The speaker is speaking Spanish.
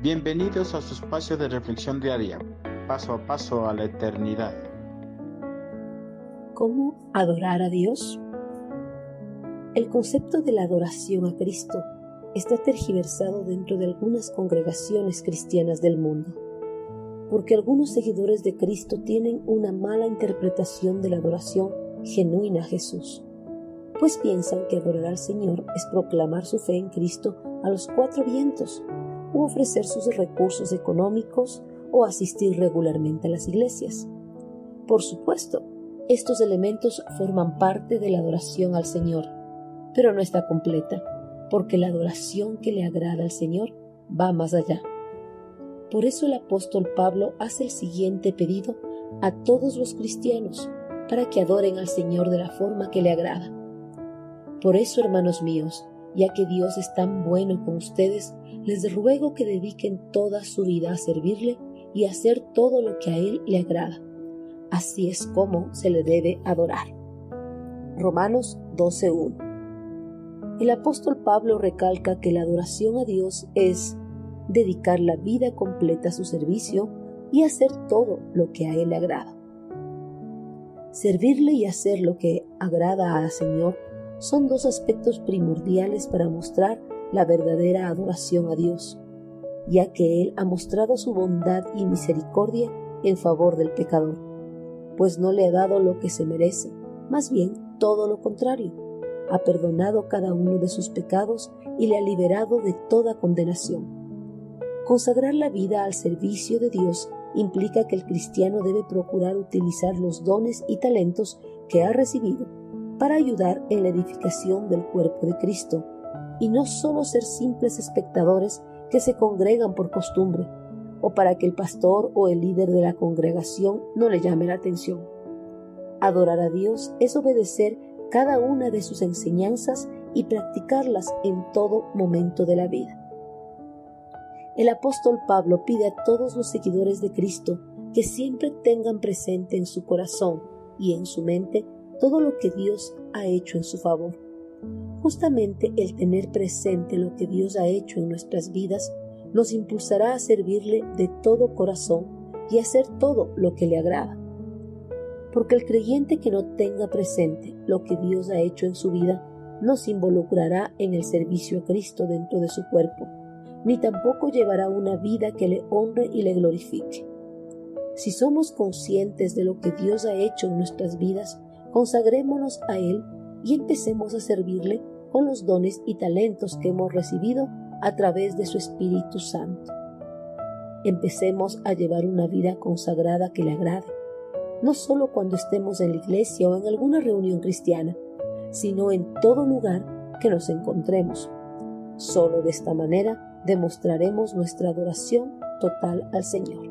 Bienvenidos a su espacio de reflexión diaria, paso a paso a la eternidad. ¿Cómo adorar a Dios? El concepto de la adoración a Cristo está tergiversado dentro de algunas congregaciones cristianas del mundo, porque algunos seguidores de Cristo tienen una mala interpretación de la adoración genuina a Jesús, pues piensan que adorar al Señor es proclamar su fe en Cristo a los cuatro vientos ofrecer sus recursos económicos o asistir regularmente a las iglesias. Por supuesto, estos elementos forman parte de la adoración al Señor, pero no está completa, porque la adoración que le agrada al Señor va más allá. Por eso el apóstol Pablo hace el siguiente pedido a todos los cristianos para que adoren al Señor de la forma que le agrada. Por eso, hermanos míos, ya que Dios es tan bueno con ustedes, les ruego que dediquen toda su vida a servirle y hacer todo lo que a Él le agrada. Así es como se le debe adorar. Romanos 12.1 El apóstol Pablo recalca que la adoración a Dios es dedicar la vida completa a su servicio y hacer todo lo que a Él le agrada. Servirle y hacer lo que agrada al Señor son dos aspectos primordiales para mostrar la verdadera adoración a Dios, ya que Él ha mostrado su bondad y misericordia en favor del pecador, pues no le ha dado lo que se merece, más bien todo lo contrario, ha perdonado cada uno de sus pecados y le ha liberado de toda condenación. Consagrar la vida al servicio de Dios implica que el cristiano debe procurar utilizar los dones y talentos que ha recibido para ayudar en la edificación del cuerpo de Cristo, y no solo ser simples espectadores que se congregan por costumbre, o para que el pastor o el líder de la congregación no le llame la atención. Adorar a Dios es obedecer cada una de sus enseñanzas y practicarlas en todo momento de la vida. El apóstol Pablo pide a todos los seguidores de Cristo que siempre tengan presente en su corazón y en su mente todo lo que Dios ha hecho en su favor. Justamente el tener presente lo que Dios ha hecho en nuestras vidas nos impulsará a servirle de todo corazón y hacer todo lo que le agrada. Porque el creyente que no tenga presente lo que Dios ha hecho en su vida no se involucrará en el servicio a Cristo dentro de su cuerpo, ni tampoco llevará una vida que le honre y le glorifique. Si somos conscientes de lo que Dios ha hecho en nuestras vidas, consagrémonos a Él y empecemos a servirle con los dones y talentos que hemos recibido a través de su Espíritu Santo. Empecemos a llevar una vida consagrada que le agrade, no solo cuando estemos en la iglesia o en alguna reunión cristiana, sino en todo lugar que nos encontremos. Solo de esta manera demostraremos nuestra adoración total al Señor.